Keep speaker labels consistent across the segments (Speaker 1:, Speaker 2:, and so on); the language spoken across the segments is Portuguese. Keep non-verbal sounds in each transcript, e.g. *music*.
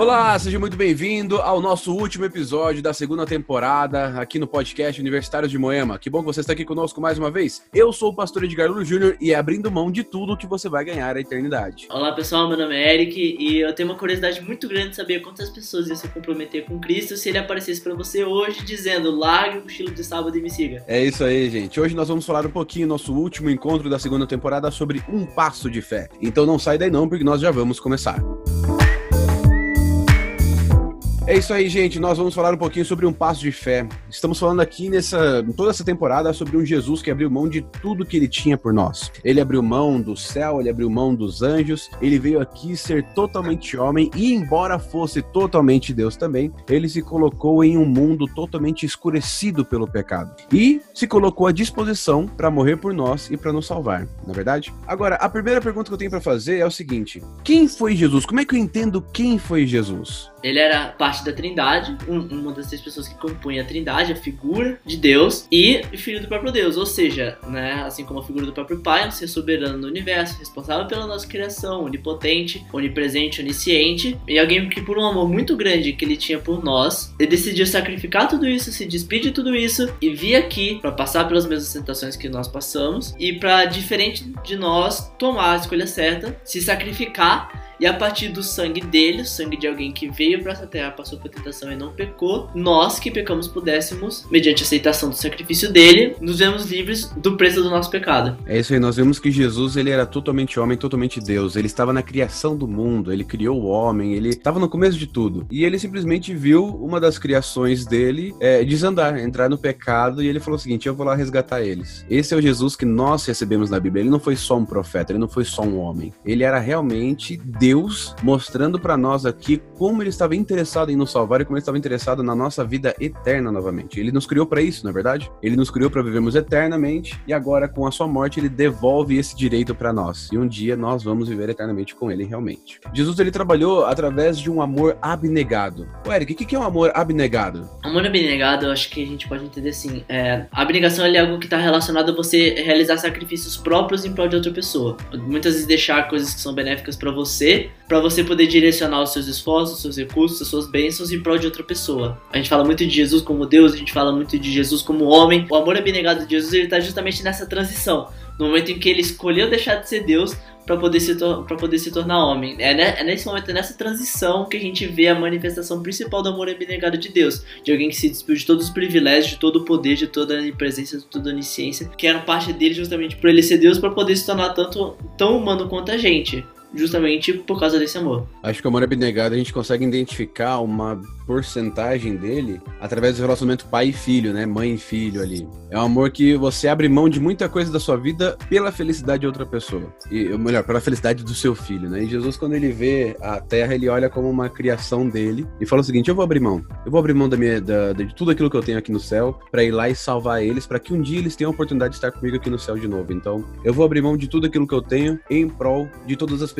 Speaker 1: Olá, seja muito bem-vindo ao nosso último episódio da segunda temporada aqui no podcast Universitários de Moema. Que bom que você está aqui conosco mais uma vez. Eu sou o pastor Edgar Lulo Júnior e é abrindo mão de tudo que você vai ganhar a eternidade.
Speaker 2: Olá pessoal, meu nome é Eric e eu tenho uma curiosidade muito grande de saber quantas pessoas iam se comprometer com Cristo se ele aparecesse para você hoje dizendo largue o estilo de sábado e me siga.
Speaker 1: É isso aí, gente. Hoje nós vamos falar um pouquinho nosso último encontro da segunda temporada sobre um passo de fé. Então não sai daí não, porque nós já vamos começar. É isso aí, gente. Nós vamos falar um pouquinho sobre um passo de fé. Estamos falando aqui nessa toda essa temporada sobre um Jesus que abriu mão de tudo que ele tinha por nós. Ele abriu mão do céu, ele abriu mão dos anjos, ele veio aqui ser totalmente homem e embora fosse totalmente Deus também, ele se colocou em um mundo totalmente escurecido pelo pecado e se colocou à disposição para morrer por nós e para nos salvar, na é verdade? Agora, a primeira pergunta que eu tenho para fazer é o seguinte: quem foi Jesus? Como é que eu entendo quem foi Jesus?
Speaker 2: Ele era parte da Trindade, um, uma das três pessoas que compõem a Trindade, a figura de Deus e filho do próprio Deus, ou seja, né, assim como a figura do próprio Pai, um ser soberano no universo, responsável pela nossa criação, onipotente, onipresente, onisciente, e alguém que por um amor muito grande que ele tinha por nós, ele decidiu sacrificar tudo isso, se despedir de tudo isso e vir aqui para passar pelas mesmas tentações que nós passamos e para diferente de nós tomar a escolha certa, se sacrificar e a partir do sangue dele, o sangue de alguém que veio para essa terra, passou por tentação e não pecou, nós que pecamos pudéssemos, mediante a aceitação do sacrifício dele, nos vemos livres do preço do nosso pecado.
Speaker 1: É isso aí, nós vemos que Jesus ele era totalmente homem, totalmente Deus. Ele estava na criação do mundo, ele criou o homem, ele estava no começo de tudo. E ele simplesmente viu uma das criações dele é, desandar, entrar no pecado, e ele falou o seguinte: eu vou lá resgatar eles. Esse é o Jesus que nós recebemos na Bíblia. Ele não foi só um profeta, ele não foi só um homem. Ele era realmente Deus Deus mostrando para nós aqui como ele estava interessado em nos salvar e como ele estava interessado na nossa vida eterna novamente. Ele nos criou para isso, na é verdade? Ele nos criou para vivermos eternamente e agora com a sua morte ele devolve esse direito para nós. E um dia nós vamos viver eternamente com ele realmente. Jesus ele trabalhou através de um amor abnegado. O Eric, o que é um amor abnegado?
Speaker 2: Amor abnegado, eu acho que a gente pode entender assim. É, a abnegação é algo que está relacionado a você realizar sacrifícios próprios em prol de outra pessoa. Muitas vezes deixar coisas que são benéficas para você para você poder direcionar os seus esforços, os seus recursos, as suas bênçãos em prol de outra pessoa. A gente fala muito de Jesus como Deus, a gente fala muito de Jesus como homem. O amor abnegado de Jesus ele está justamente nessa transição, no momento em que ele escolheu deixar de ser Deus para poder se para poder se tornar homem. É, né, é nesse momento, é nessa transição que a gente vê a manifestação principal do amor abnegado de Deus, de alguém que se despiu de todos os privilégios, de todo o poder, de toda a presença, de toda a onisciência, que eram parte dele justamente por ele ser Deus para poder se tornar tanto tão humano quanto a gente justamente por causa desse amor.
Speaker 1: Acho que o amor abnegado a gente consegue identificar uma porcentagem dele através do relacionamento pai e filho, né? Mãe e filho ali. É um amor que você abre mão de muita coisa da sua vida pela felicidade de outra pessoa. E, melhor, pela felicidade do seu filho, né? E Jesus, quando ele vê a terra, ele olha como uma criação dele e fala o seguinte: eu vou abrir mão. Eu vou abrir mão da minha, da, de tudo aquilo que eu tenho aqui no céu para ir lá e salvar eles, para que um dia eles tenham a oportunidade de estar comigo aqui no céu de novo. Então, eu vou abrir mão de tudo aquilo que eu tenho em prol de todas as pessoas,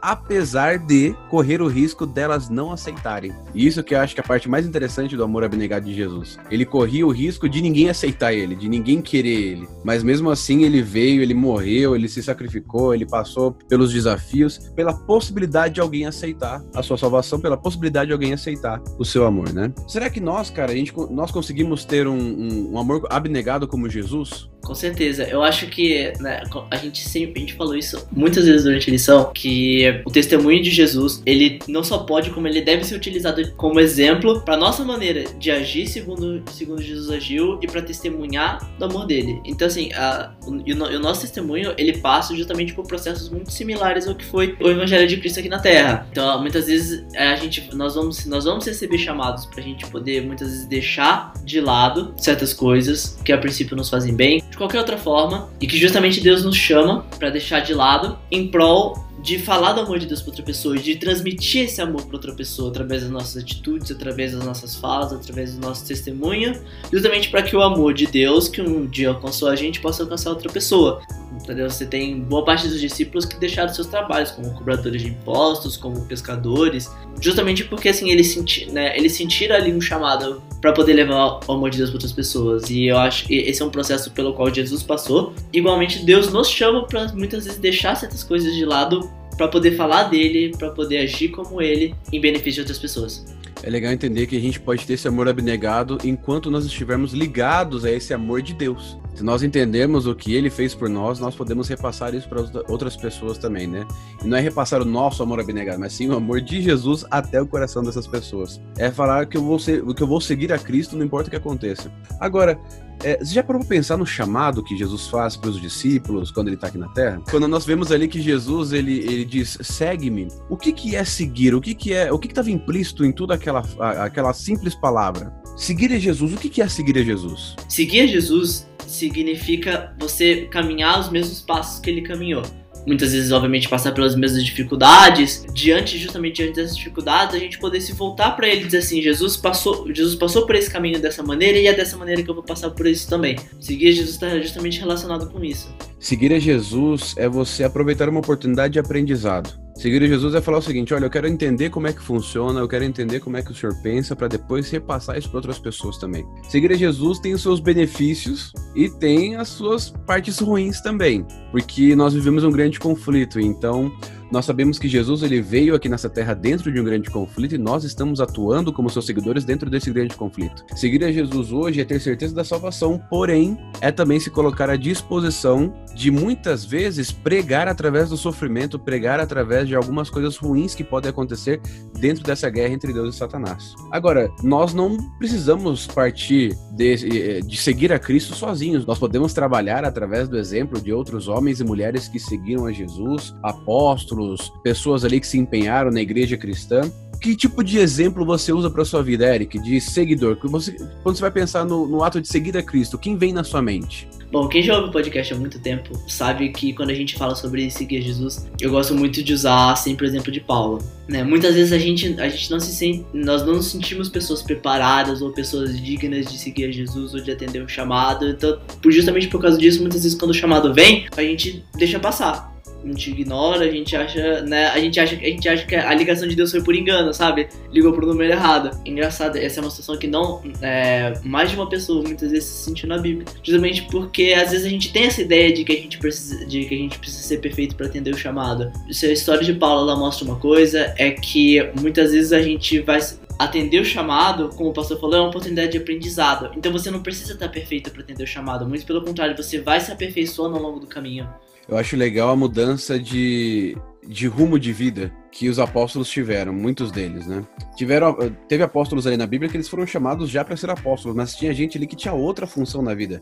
Speaker 1: apesar de correr o risco delas não aceitarem. E isso que eu acho que é a parte mais interessante do amor abnegado de Jesus. Ele corria o risco de ninguém aceitar ele ele, de ninguém querer ele. Mas mesmo assim ele veio, ele morreu, ele se sacrificou, ele passou pelos desafios, pela possibilidade de alguém aceitar a sua salvação, pela possibilidade de alguém aceitar o seu amor, né? Será que nós, cara, a gente, nós conseguimos ter um, um, um amor abnegado como Jesus?
Speaker 2: Com certeza. Eu acho que né, a gente sempre a gente falou isso muitas vezes durante a lição que o testemunho de Jesus ele não só pode como ele deve ser utilizado como exemplo para nossa maneira de agir segundo segundo Jesus agiu e para testemunhar do amor dele. Então assim, a, o, o, nosso testemunho ele passa justamente por processos muito similares ao que foi o evangelho de Cristo aqui na Terra. Então muitas vezes a gente nós vamos nós vamos receber chamados para a gente poder muitas vezes deixar de lado certas coisas que a princípio nos fazem bem de qualquer outra forma e que justamente Deus nos chama para deixar de lado em prol de falar do amor de Deus para outra pessoa, de transmitir esse amor para outra pessoa através das nossas atitudes, através das nossas falas, através do nosso testemunho, justamente para que o amor de Deus, que um dia alcançou a gente, possa alcançar outra pessoa. Entendeu? Você tem boa parte dos discípulos que deixaram seus trabalhos, como cobradores de impostos, como pescadores, justamente porque assim eles, senti né, eles sentiram ali um chamado para poder levar o amor de Deus para outras pessoas. E eu acho que esse é um processo pelo qual Jesus passou. Igualmente, Deus nos chama para muitas vezes deixar certas coisas de lado para poder falar dele, para poder agir como ele em benefício de outras pessoas.
Speaker 1: É legal entender que a gente pode ter esse amor abnegado enquanto nós estivermos ligados a esse amor de Deus. Se nós entendemos o que ele fez por nós, nós podemos repassar isso para outras pessoas também, né? E não é repassar o nosso amor abnegado, mas sim o amor de Jesus até o coração dessas pessoas. É falar que eu vou, ser, que eu vou seguir a Cristo, não importa o que aconteça. Agora, é, você já parou para pensar no chamado que Jesus faz para os discípulos quando ele está aqui na Terra? Quando nós vemos ali que Jesus ele, ele diz segue-me, o que, que é seguir? O que, que é? O que estava implícito em toda aquela, aquela simples palavra? Seguir a Jesus. O que, que é seguir a Jesus?
Speaker 2: Seguir a Jesus significa você caminhar os mesmos passos que ele caminhou muitas vezes, obviamente, passar pelas mesmas dificuldades, diante, justamente diante dessas dificuldades, a gente poder se voltar para ele e dizer assim: Jesus passou, Jesus passou por esse caminho dessa maneira e é dessa maneira que eu vou passar por isso também. Seguir Jesus está justamente relacionado com isso.
Speaker 1: Seguir a Jesus é você aproveitar uma oportunidade de aprendizado. Seguir Jesus é falar o seguinte: olha, eu quero entender como é que funciona, eu quero entender como é que o senhor pensa, para depois repassar isso para outras pessoas também. Seguir Jesus tem os seus benefícios e tem as suas partes ruins também, porque nós vivemos um grande conflito. Então, nós sabemos que Jesus ele veio aqui nessa terra dentro de um grande conflito e nós estamos atuando como seus seguidores dentro desse grande conflito. Seguir a Jesus hoje é ter certeza da salvação, porém é também se colocar à disposição de muitas vezes pregar através do sofrimento, pregar através de algumas coisas ruins que podem acontecer dentro dessa guerra entre Deus e Satanás. Agora, nós não precisamos partir de, de seguir a Cristo sozinhos. Nós podemos trabalhar através do exemplo de outros homens e mulheres que seguiram a Jesus, apóstolos apóstolos, pessoas ali que se empenharam na igreja cristã. Que tipo de exemplo você usa para sua vida, Eric, de seguidor? Você, quando você vai pensar no, no ato de seguir a Cristo, quem vem na sua mente?
Speaker 2: Bom, quem já ouve o podcast há muito tempo sabe que quando a gente fala sobre seguir Jesus, eu gosto muito de usar sempre o exemplo de Paulo. Né? Muitas vezes a gente, a gente não se sente, nós não nos sentimos pessoas preparadas ou pessoas dignas de seguir a Jesus ou de atender o chamado. Então, justamente por causa disso, muitas vezes quando o chamado vem, a gente deixa passar gente ignora, a gente acha, né? A gente acha, a gente acha que a ligação de Deus foi por engano, sabe? Ligou pro número errado. Engraçado, essa é uma situação que não. É, mais de uma pessoa muitas vezes se sentiu na Bíblia. Justamente porque às vezes a gente tem essa ideia de que a gente precisa, de que a gente precisa ser perfeito para atender o chamado. Se a história de Paulo ela mostra uma coisa, é que muitas vezes a gente vai atender o chamado, como o pastor falou, é uma oportunidade de aprendizado. Então você não precisa estar perfeito para atender o chamado, muito pelo contrário, você vai se aperfeiçoando ao longo do caminho.
Speaker 1: Eu acho legal a mudança de, de rumo de vida que os apóstolos tiveram, muitos deles, né? Tiveram, teve apóstolos ali na Bíblia que eles foram chamados já para ser apóstolos, mas tinha gente ali que tinha outra função na vida.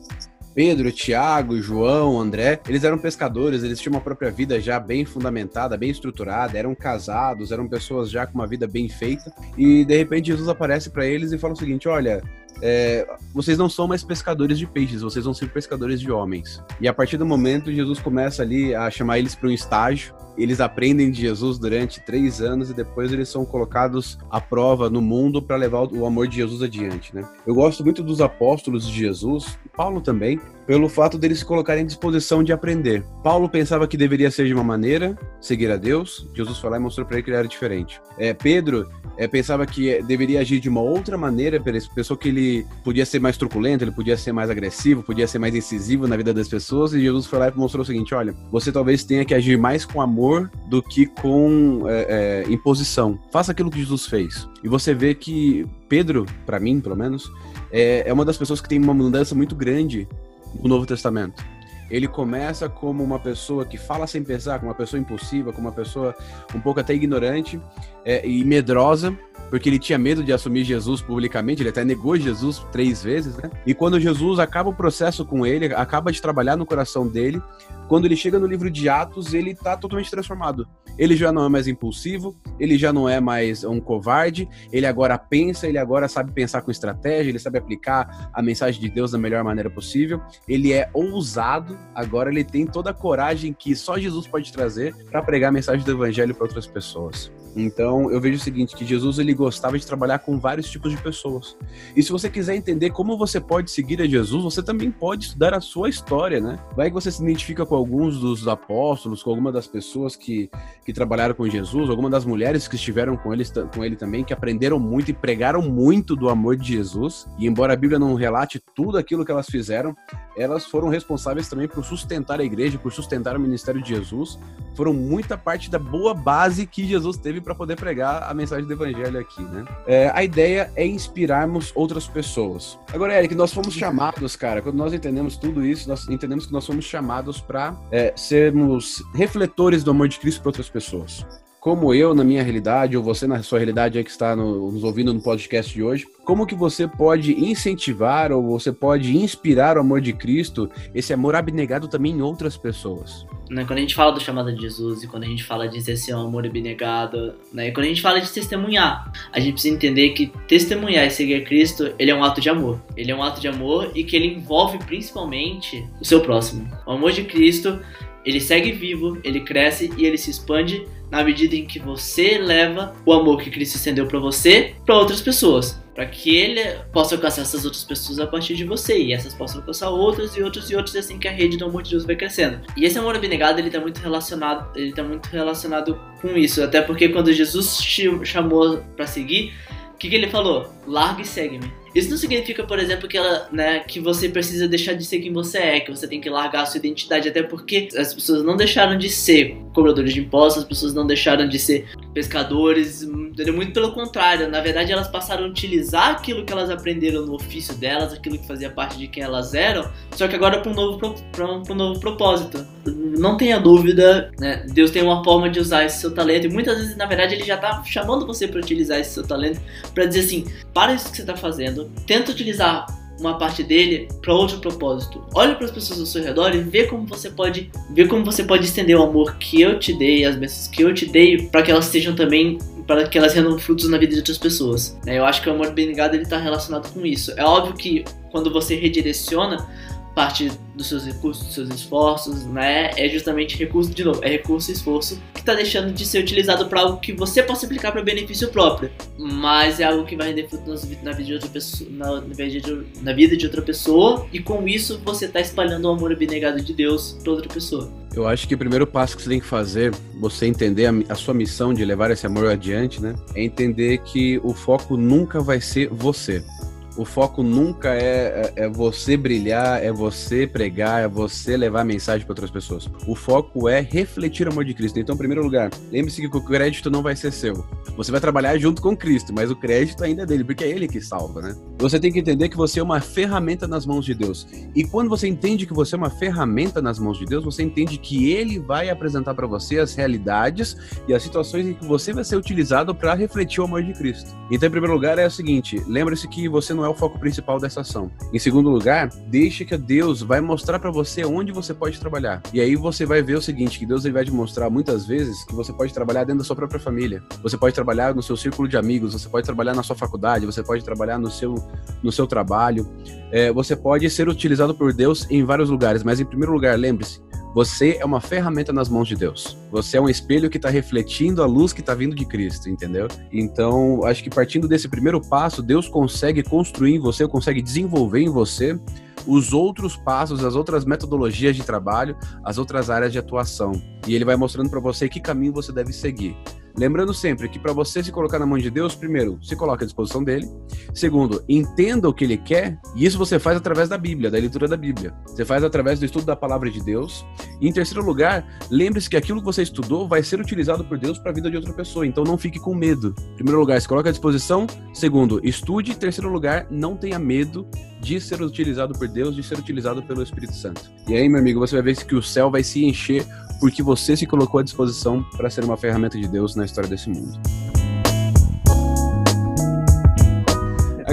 Speaker 1: Pedro, Tiago, João, André, eles eram pescadores, eles tinham uma própria vida já bem fundamentada, bem estruturada, eram casados, eram pessoas já com uma vida bem feita. E de repente Jesus aparece para eles e fala o seguinte: olha, é, vocês não são mais pescadores de peixes, vocês vão ser pescadores de homens. E a partir do momento, Jesus começa ali a chamar eles para um estágio. Eles aprendem de Jesus durante três anos e depois eles são colocados à prova no mundo para levar o amor de Jesus adiante, né? Eu gosto muito dos apóstolos de Jesus, Paulo também, pelo fato deles se colocarem à disposição de aprender. Paulo pensava que deveria ser de uma maneira, seguir a Deus. Jesus foi lá e mostrou para ele que ele era diferente. É, Pedro é, pensava que deveria agir de uma outra maneira, pensou que ele podia ser mais truculento, ele podia ser mais agressivo, podia ser mais incisivo na vida das pessoas, e Jesus foi lá e mostrou o seguinte: olha, você talvez tenha que agir mais com amor do que com é, é, imposição. Faça aquilo que Jesus fez. E você vê que Pedro, para mim, pelo menos, é, é uma das pessoas que tem uma mudança muito grande no Novo Testamento ele começa como uma pessoa que fala sem pensar, como uma pessoa impulsiva, como uma pessoa um pouco até ignorante é, e medrosa, porque ele tinha medo de assumir Jesus publicamente, ele até negou Jesus três vezes, né? E quando Jesus acaba o processo com ele, acaba de trabalhar no coração dele, quando ele chega no livro de Atos, ele está totalmente transformado. Ele já não é mais impulsivo, ele já não é mais um covarde, ele agora pensa, ele agora sabe pensar com estratégia, ele sabe aplicar a mensagem de Deus da melhor maneira possível. Ele é ousado, agora ele tem toda a coragem que só Jesus pode trazer para pregar a mensagem do evangelho para outras pessoas. Então, eu vejo o seguinte, que Jesus ele gostava de trabalhar com vários tipos de pessoas. E se você quiser entender como você pode seguir a Jesus, você também pode estudar a sua história, né? Vai que você se identifica com alguns dos apóstolos, com alguma das pessoas que, que trabalharam com Jesus, alguma das mulheres que estiveram com ele, com ele também, que aprenderam muito e pregaram muito do amor de Jesus. E embora a Bíblia não relate tudo aquilo que elas fizeram, elas foram responsáveis também por sustentar a igreja, por sustentar o ministério de Jesus, foram muita parte da boa base que Jesus teve para poder pregar a mensagem do evangelho aqui, né? É, a ideia é inspirarmos outras pessoas. Agora, Eric, nós fomos chamados, cara, quando nós entendemos tudo isso, nós entendemos que nós fomos chamados para é, sermos refletores do amor de Cristo para outras pessoas como eu na minha realidade, ou você na sua realidade aí que está no, nos ouvindo no podcast de hoje, como que você pode incentivar ou você pode inspirar o amor de Cristo, esse amor abnegado também em outras pessoas?
Speaker 2: Né, quando a gente fala do chamado de Jesus e quando a gente fala de um amor abnegado, né, e quando a gente fala de testemunhar, a gente precisa entender que testemunhar e seguir Cristo, ele é um ato de amor. Ele é um ato de amor e que ele envolve principalmente o seu próximo. O amor de Cristo, ele segue vivo, ele cresce e ele se expande na medida em que você leva o amor que Cristo estendeu para você para outras pessoas, para que ele possa alcançar essas outras pessoas a partir de você e essas possam alcançar outras e outras e outras assim que a rede do amor de Deus vai crescendo. E esse amor abnegado ele está muito relacionado, ele tá muito relacionado com isso, até porque quando Jesus chamou para seguir, o que, que ele falou? Larga e segue-me. Isso não significa, por exemplo, que, ela, né, que você precisa deixar de ser quem você é, que você tem que largar a sua identidade, até porque as pessoas não deixaram de ser cobradores de impostos, as pessoas não deixaram de ser pescadores, entendeu? muito pelo contrário. Na verdade, elas passaram a utilizar aquilo que elas aprenderam no ofício delas, aquilo que fazia parte de quem elas eram, só que agora para um novo, um, um novo propósito. Não tenha dúvida, né? Deus tem uma forma de usar esse seu talento, e muitas vezes, na verdade, ele já está chamando você para utilizar esse seu talento, para dizer assim: para isso que você está fazendo tenta utilizar uma parte dele para outro propósito. Olhe para as pessoas ao seu redor e vê como você pode, ver como você pode estender o amor que eu te dei, as bênçãos que eu te dei, para que elas sejam também para que elas rendam frutos na vida de outras pessoas. Né? Eu acho que o amor bem ligado ele está relacionado com isso. É óbvio que quando você redireciona parte dos seus recursos, dos seus esforços, né? É justamente recurso, de novo, é recurso e esforço que está deixando de ser utilizado para algo que você possa aplicar para benefício próprio, mas é algo que vai render fruto na vida de outra pessoa, na, na vida de outra pessoa, e com isso você está espalhando o amor abnegado de Deus para outra pessoa.
Speaker 1: Eu acho que o primeiro passo que você tem que fazer, você entender a, a sua missão de levar esse amor adiante, né? É entender que o foco nunca vai ser você. O foco nunca é, é, é, você brilhar, é você pregar, é você levar mensagem para outras pessoas. O foco é refletir o amor de Cristo. Então, em primeiro lugar, lembre-se que o crédito não vai ser seu. Você vai trabalhar junto com Cristo, mas o crédito ainda é dele, porque é ele que salva, né? Você tem que entender que você é uma ferramenta nas mãos de Deus. E quando você entende que você é uma ferramenta nas mãos de Deus, você entende que ele vai apresentar para você as realidades e as situações em que você vai ser utilizado para refletir o amor de Cristo. Então, em primeiro lugar, é o seguinte: lembre-se que você não é o foco principal dessa ação. Em segundo lugar, deixe que Deus vai mostrar para você onde você pode trabalhar. E aí você vai ver o seguinte, que Deus vai te mostrar muitas vezes que você pode trabalhar dentro da sua própria família. Você pode trabalhar no seu círculo de amigos, você pode trabalhar na sua faculdade, você pode trabalhar no seu, no seu trabalho. É, você pode ser utilizado por Deus em vários lugares, mas em primeiro lugar, lembre-se, você é uma ferramenta nas mãos de Deus. Você é um espelho que está refletindo a luz que está vindo de Cristo, entendeu? Então, acho que partindo desse primeiro passo, Deus consegue construir em você, consegue desenvolver em você os outros passos, as outras metodologias de trabalho, as outras áreas de atuação. E ele vai mostrando para você que caminho você deve seguir. Lembrando sempre que para você se colocar na mão de Deus, primeiro, se coloque à disposição dele. Segundo, entenda o que ele quer, e isso você faz através da Bíblia, da leitura da Bíblia. Você faz através do estudo da palavra de Deus. E em terceiro lugar, lembre-se que aquilo que você estudou vai ser utilizado por Deus para a vida de outra pessoa, então não fique com medo. Em primeiro lugar, se coloque à disposição. Segundo, estude. Em terceiro lugar, não tenha medo de ser utilizado por Deus, de ser utilizado pelo Espírito Santo. E aí, meu amigo, você vai ver que o céu vai se encher porque você se colocou à disposição para ser uma ferramenta de Deus na história desse mundo.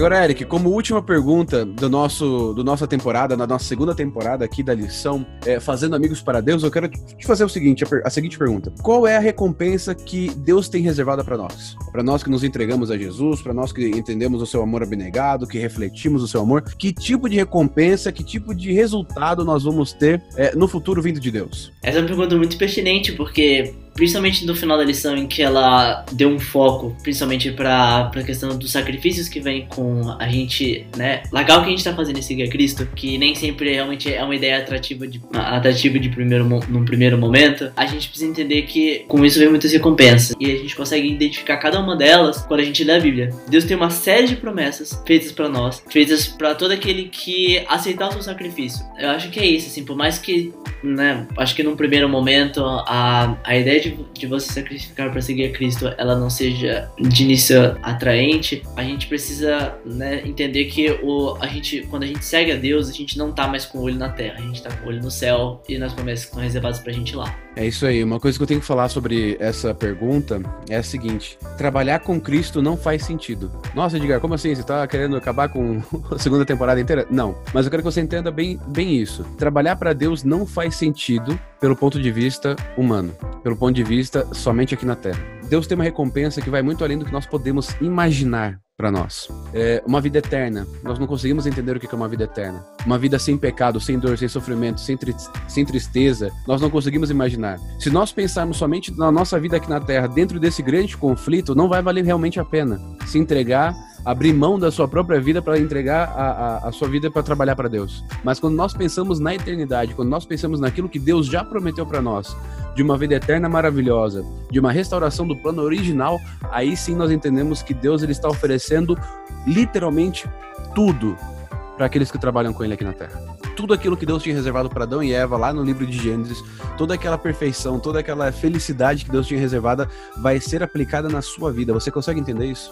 Speaker 1: Agora, Eric, como última pergunta do nosso, do nossa temporada, na nossa segunda temporada aqui da lição, é, Fazendo Amigos para Deus, eu quero te fazer o seguinte, a, a seguinte pergunta. Qual é a recompensa que Deus tem reservada para nós? Para nós que nos entregamos a Jesus, para nós que entendemos o seu amor abnegado, que refletimos o seu amor, que tipo de recompensa, que tipo de resultado nós vamos ter é, no futuro vindo de Deus?
Speaker 2: Essa é uma pergunta muito pertinente, porque principalmente no final da lição, em que ela deu um foco, principalmente para a questão dos sacrifícios que vem com a gente, né? Legal que a gente tá fazendo em seguir a Cristo, que nem sempre realmente é uma ideia atrativa de, atrativa de primeiro, num primeiro momento. A gente precisa entender que com isso vem muitas recompensas e a gente consegue identificar cada uma delas quando a gente lê a Bíblia. Deus tem uma série de promessas feitas para nós, feitas para todo aquele que aceitar o seu sacrifício. Eu acho que é isso, assim, por mais que, né, acho que num primeiro momento a, a ideia de, de você sacrificar para seguir a Cristo, ela não seja de início atraente, a gente precisa, né, entender que o, a gente, quando a gente segue a Deus, a gente não tá mais com o olho na terra, a gente tá com o olho no céu e nas promessas que estão reservadas pra gente lá.
Speaker 1: É isso aí. Uma coisa que eu tenho que falar sobre essa pergunta é a seguinte: trabalhar com Cristo não faz sentido. Nossa, Edgar, como assim? Você tá querendo acabar com *laughs* a segunda temporada inteira? Não. Mas eu quero que você entenda bem, bem isso. Trabalhar para Deus não faz sentido pelo ponto de vista humano, pelo ponto de vista somente aqui na Terra. Deus tem uma recompensa que vai muito além do que nós podemos imaginar para nós. É uma vida eterna. Nós não conseguimos entender o que é uma vida eterna. Uma vida sem pecado, sem dor, sem sofrimento, sem, tri sem tristeza. Nós não conseguimos imaginar. Se nós pensarmos somente na nossa vida aqui na Terra, dentro desse grande conflito, não vai valer realmente a pena se entregar abrir mão da sua própria vida para entregar a, a, a, sua vida para trabalhar para Deus. Mas quando nós pensamos na eternidade, quando nós pensamos naquilo que Deus já prometeu para nós, de uma vida eterna maravilhosa, de uma restauração do plano original, aí sim nós entendemos que Deus ele está oferecendo literalmente tudo para aqueles que trabalham com ele aqui na terra. Tudo aquilo que Deus tinha reservado para Adão e Eva lá no livro de Gênesis, toda aquela perfeição, toda aquela felicidade que Deus tinha reservada vai ser aplicada na sua vida. Você consegue entender isso?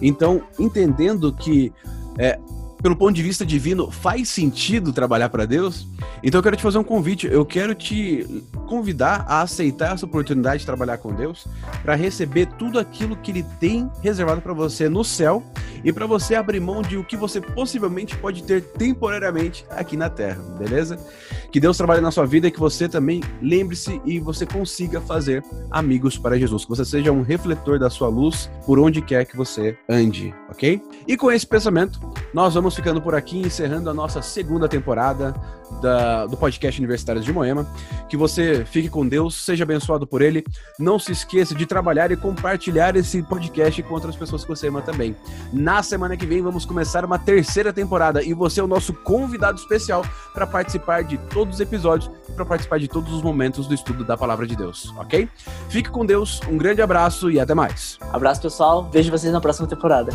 Speaker 1: Então, entendendo que é, pelo ponto de vista divino, faz sentido trabalhar para Deus? Então eu quero te fazer um convite. Eu quero te convidar a aceitar essa oportunidade de trabalhar com Deus para receber tudo aquilo que Ele tem reservado para você no céu e para você abrir mão de o que você possivelmente pode ter temporariamente aqui na Terra, beleza? Que Deus trabalhe na sua vida e que você também lembre-se e você consiga fazer amigos para Jesus. Que você seja um refletor da sua luz por onde quer que você ande, ok? E com esse pensamento, nós vamos ficando por aqui, encerrando a nossa segunda temporada da, do podcast Universitários de Moema. Que você fique com Deus, seja abençoado por ele. Não se esqueça de trabalhar e compartilhar esse podcast com outras pessoas que você ama também. Na semana que vem vamos começar uma terceira temporada e você é o nosso convidado especial para participar de todos os episódios e para participar de todos os momentos do estudo da palavra de Deus, ok? Fique com Deus, um grande abraço e até mais.
Speaker 2: Abraço pessoal, vejo vocês na próxima temporada.